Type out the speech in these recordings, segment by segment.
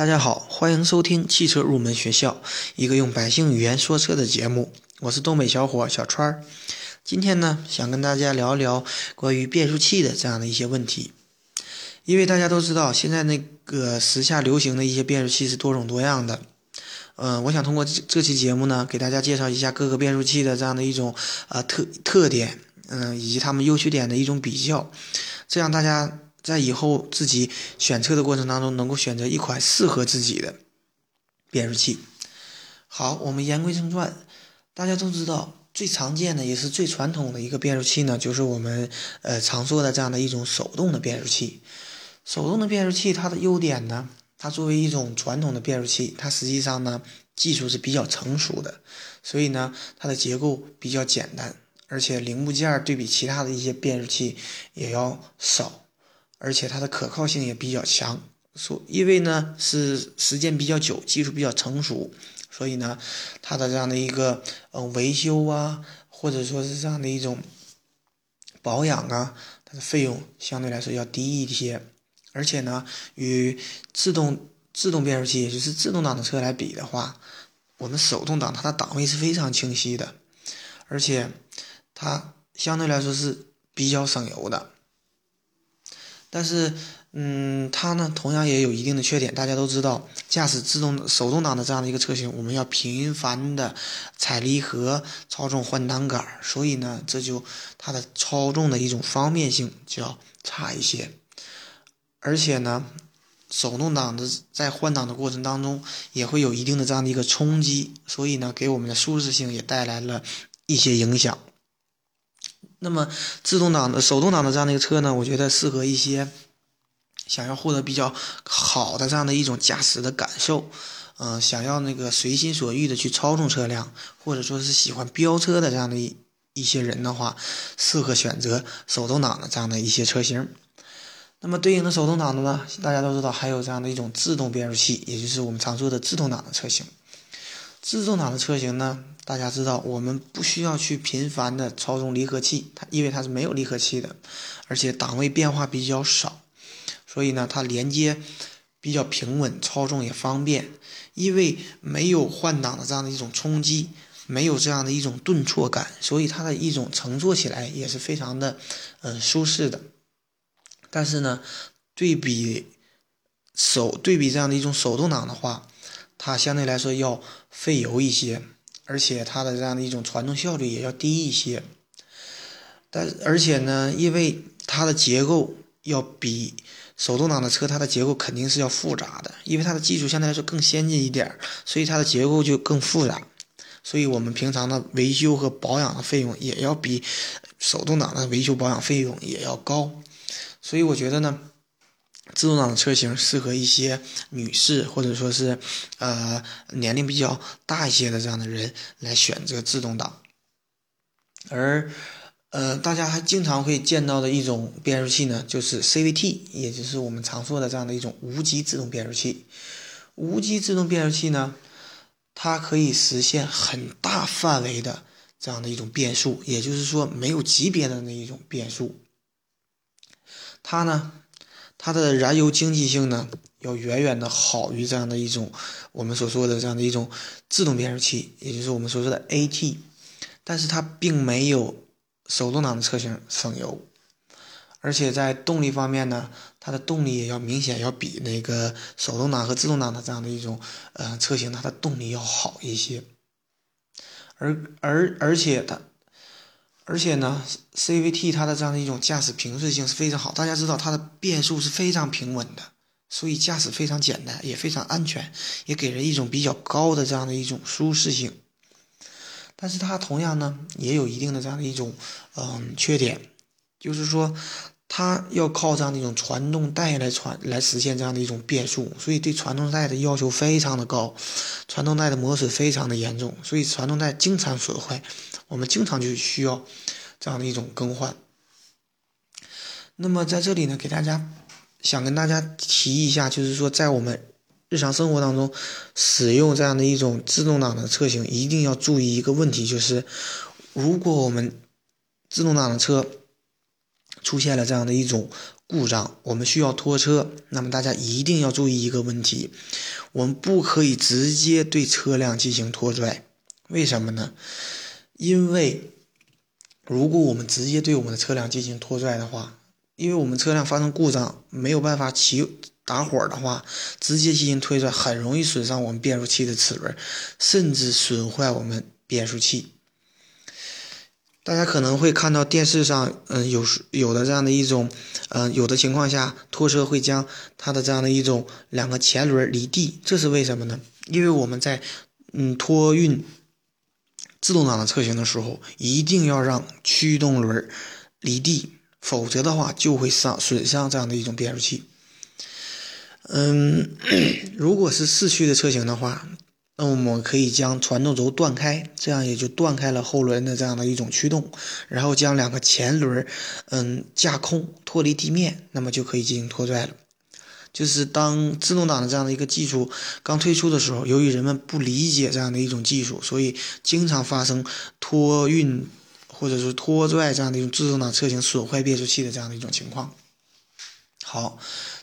大家好，欢迎收听汽车入门学校，一个用百姓语言说车的节目。我是东北小伙小川儿。今天呢，想跟大家聊聊关于变速器的这样的一些问题。因为大家都知道，现在那个时下流行的一些变速器是多种多样的。嗯，我想通过这期节目呢，给大家介绍一下各个变速器的这样的一种呃特特点，嗯，以及它们优缺点的一种比较，这样大家。在以后自己选车的过程当中，能够选择一款适合自己的变速器。好，我们言归正传，大家都知道最常见的也是最传统的一个变速器呢，就是我们呃常说的这样的一种手动的变速器。手动的变速器它的优点呢，它作为一种传统的变速器，它实际上呢技术是比较成熟的，所以呢它的结构比较简单，而且零部件对比其他的一些变速器也要少。而且它的可靠性也比较强，所因为呢是时间比较久，技术比较成熟，所以呢它的这样的一个嗯维修啊，或者说是这样的一种保养啊，它的费用相对来说要低一些。而且呢与自动自动变速器，也就是自动挡的车来比的话，我们手动挡它的档位是非常清晰的，而且它相对来说是比较省油的。但是，嗯，它呢同样也有一定的缺点。大家都知道，驾驶自动手动挡的这样的一个车型，我们要频繁的踩离合、操纵换挡杆，所以呢，这就它的操纵的一种方便性就要差一些。而且呢，手动挡的在换挡的过程当中也会有一定的这样的一个冲击，所以呢，给我们的舒适性也带来了一些影响。那么，自动挡的、手动挡的这样的一个车呢，我觉得适合一些想要获得比较好的这样的一种驾驶的感受，嗯，想要那个随心所欲的去操纵车辆，或者说是喜欢飙车的这样的一一些人的话，适合选择手动挡的这样的一些车型。那么，对应的手动挡的呢，大家都知道还有这样的一种自动变速器，也就是我们常说的自动挡的车型。自动挡的车型呢？大家知道，我们不需要去频繁的操纵离合器，它因为它是没有离合器的，而且档位变化比较少，所以呢，它连接比较平稳，操纵也方便。因为没有换挡的这样的一种冲击，没有这样的一种顿挫感，所以它的一种乘坐起来也是非常的，嗯，舒适的。但是呢，对比手对比这样的一种手动挡的话，它相对来说要费油一些。而且它的这样的一种传动效率也要低一些，但而且呢，因为它的结构要比手动挡的车，它的结构肯定是要复杂的，因为它的技术相对来说更先进一点，所以它的结构就更复杂，所以我们平常的维修和保养的费用也要比手动挡的维修保养费用也要高，所以我觉得呢。自动挡的车型适合一些女士，或者说是，呃，年龄比较大一些的这样的人来选择自动挡。而，呃，大家还经常会见到的一种变速器呢，就是 CVT，也就是我们常说的这样的一种无级自动变速器。无级自动变速器呢，它可以实现很大范围的这样的一种变速，也就是说没有级别的那一种变速。它呢？它的燃油经济性呢，要远远的好于这样的一种我们所说的这样的一种自动变速器，也就是我们所说的 AT，但是它并没有手动挡的车型省油，而且在动力方面呢，它的动力也要明显要比那个手动挡和自动挡的这样的一种呃车型，它的动力要好一些，而而而且它。而且呢，CVT 它的这样的一种驾驶平顺性是非常好。大家知道它的变速是非常平稳的，所以驾驶非常简单，也非常安全，也给人一种比较高的这样的一种舒适性。但是它同样呢，也有一定的这样的一种嗯缺点，就是说它要靠这样的一种传动带来传来实现这样的一种变速，所以对传动带的要求非常的高，传动带的磨损非常的严重，所以传动带经常损坏。我们经常就需要这样的一种更换。那么在这里呢，给大家想跟大家提一下，就是说在我们日常生活当中使用这样的一种自动挡的车型，一定要注意一个问题，就是如果我们自动挡的车出现了这样的一种故障，我们需要拖车，那么大家一定要注意一个问题，我们不可以直接对车辆进行拖拽，为什么呢？因为如果我们直接对我们的车辆进行拖拽的话，因为我们车辆发生故障没有办法起打火的话，直接进行推拽很容易损伤我们变速器的齿轮，甚至损坏我们变速器。大家可能会看到电视上，嗯，有时有的这样的一种，嗯，有的情况下拖车会将它的这样的一种两个前轮离地，这是为什么呢？因为我们在嗯托运自动挡的车型的时候，一定要让驱动轮离地，否则的话就会伤损伤这样的一种变速器。嗯，如果是四驱的车型的话。那我们可以将传动轴断开，这样也就断开了后轮的这样的一种驱动，然后将两个前轮，嗯，架空脱离地面，那么就可以进行拖拽了。就是当自动挡的这样的一个技术刚推出的时候，由于人们不理解这样的一种技术，所以经常发生托运或者是拖拽这样的一种自动挡车型损坏变速器的这样的一种情况。好，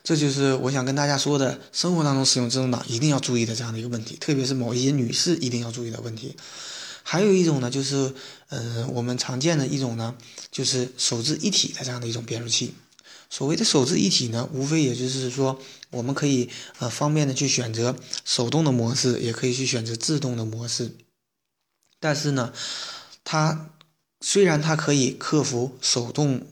这就是我想跟大家说的，生活当中使用自动挡一定要注意的这样的一个问题，特别是某一些女士一定要注意的问题。还有一种呢，就是，嗯，我们常见的一种呢，就是手自一体的这样的一种变速器。所谓的手自一体呢，无非也就是说，我们可以呃方便的去选择手动的模式，也可以去选择自动的模式。但是呢，它虽然它可以克服手动。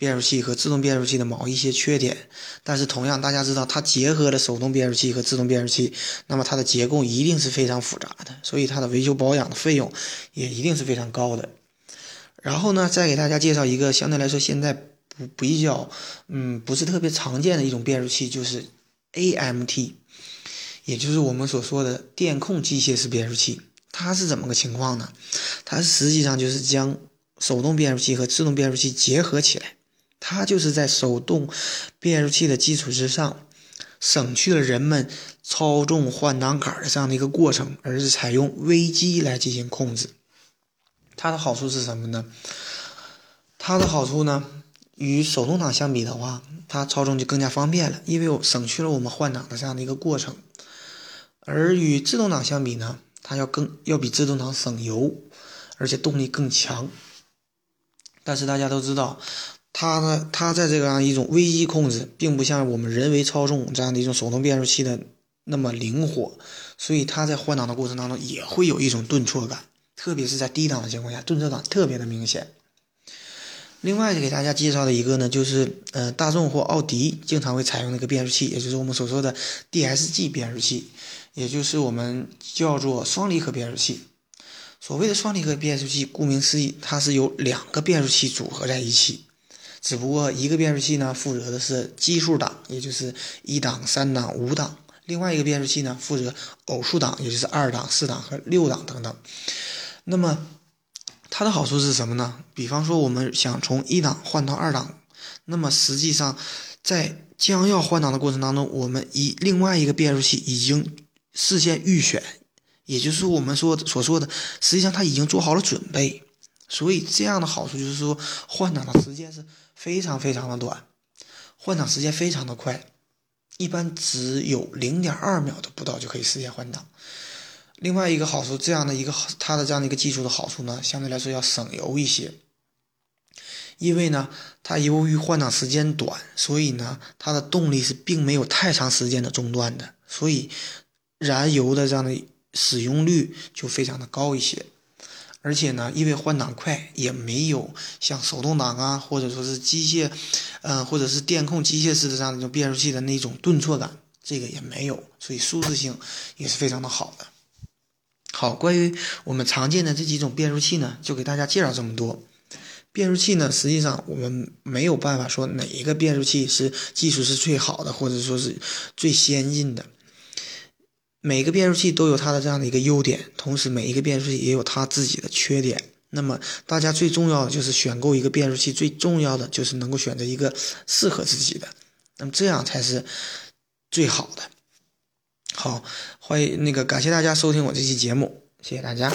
变速器和自动变速器的某一些缺点，但是同样，大家知道它结合了手动变速器和自动变速器，那么它的结构一定是非常复杂的，所以它的维修保养的费用也一定是非常高的。然后呢，再给大家介绍一个相对来说现在不比较，嗯，不是特别常见的一种变速器，就是 AMT，也就是我们所说的电控机械式变速器。它是怎么个情况呢？它实际上就是将手动变速器和自动变速器结合起来。它就是在手动变速器的基础之上，省去了人们操纵换挡杆的这样的一个过程，而是采用微机来进行控制。它的好处是什么呢？它的好处呢，与手动挡相比的话，它操纵就更加方便了，因为我省去了我们换挡的这样的一个过程。而与自动挡相比呢，它要更要比自动挡省油，而且动力更强。但是大家都知道。它呢，它在这个样一种微机控制，并不像我们人为操纵这样的一种手动变速器的那么灵活，所以它在换挡的过程当中也会有一种顿挫感，特别是在低档的情况下，顿挫感特别的明显。另外给大家介绍的一个呢，就是呃，大众或奥迪经常会采用那个变速器，也就是我们所说的 DSG 变速器，也就是我们叫做双离合变速器。所谓的双离合变速器，顾名思义，它是由两个变速器组合在一起。只不过一个变速器呢，负责的是奇数档，也就是一档、三档、五档；另外一个变速器呢，负责偶数档，也就是二档、四档和六档等等。那么它的好处是什么呢？比方说，我们想从一档换到二档，那么实际上在将要换挡的过程当中，我们一另外一个变速器已经事先预选，也就是我们说所说的，实际上它已经做好了准备。所以这样的好处就是说，换挡的时间是非常非常的短，换挡时间非常的快，一般只有零点二秒的不到就可以实现换挡。另外一个好处，这样的一个它的这样的一个技术的好处呢，相对来说要省油一些，因为呢，它由于换挡时间短，所以呢，它的动力是并没有太长时间的中断的，所以燃油的这样的使用率就非常的高一些。而且呢，因为换挡快，也没有像手动挡啊，或者说是机械，嗯，或者是电控机械式的这样一种变速器的那种顿挫感，这个也没有，所以舒适性也是非常的好的。好，关于我们常见的这几种变速器呢，就给大家介绍这么多。变速器呢，实际上我们没有办法说哪一个变速器是技术是最好的，或者说是最先进的。每个变速器都有它的这样的一个优点，同时每一个变速器也有它自己的缺点。那么大家最重要的就是选购一个变速器，最重要的就是能够选择一个适合自己的，那么这样才是最好的。好，欢迎那个感谢大家收听我这期节目，谢谢大家。